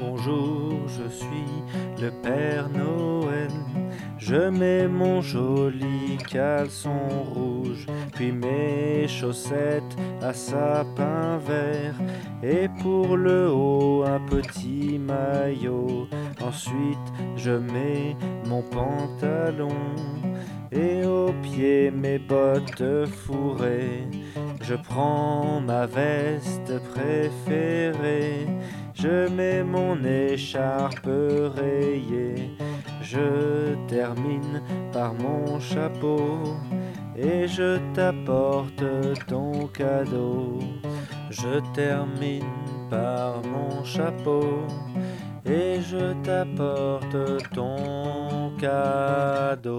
Bonjour, je suis le Père Noël. Je mets mon joli caleçon rouge, puis mes chaussettes à sapin vert, et pour le haut un petit maillot. Ensuite, je mets mon pantalon, et au pied mes bottes fourrées. Je prends ma veste préférée, je mets mon écharpe rayée, je termine par mon chapeau et je t'apporte ton cadeau. Je termine par mon chapeau et je t'apporte ton pecado.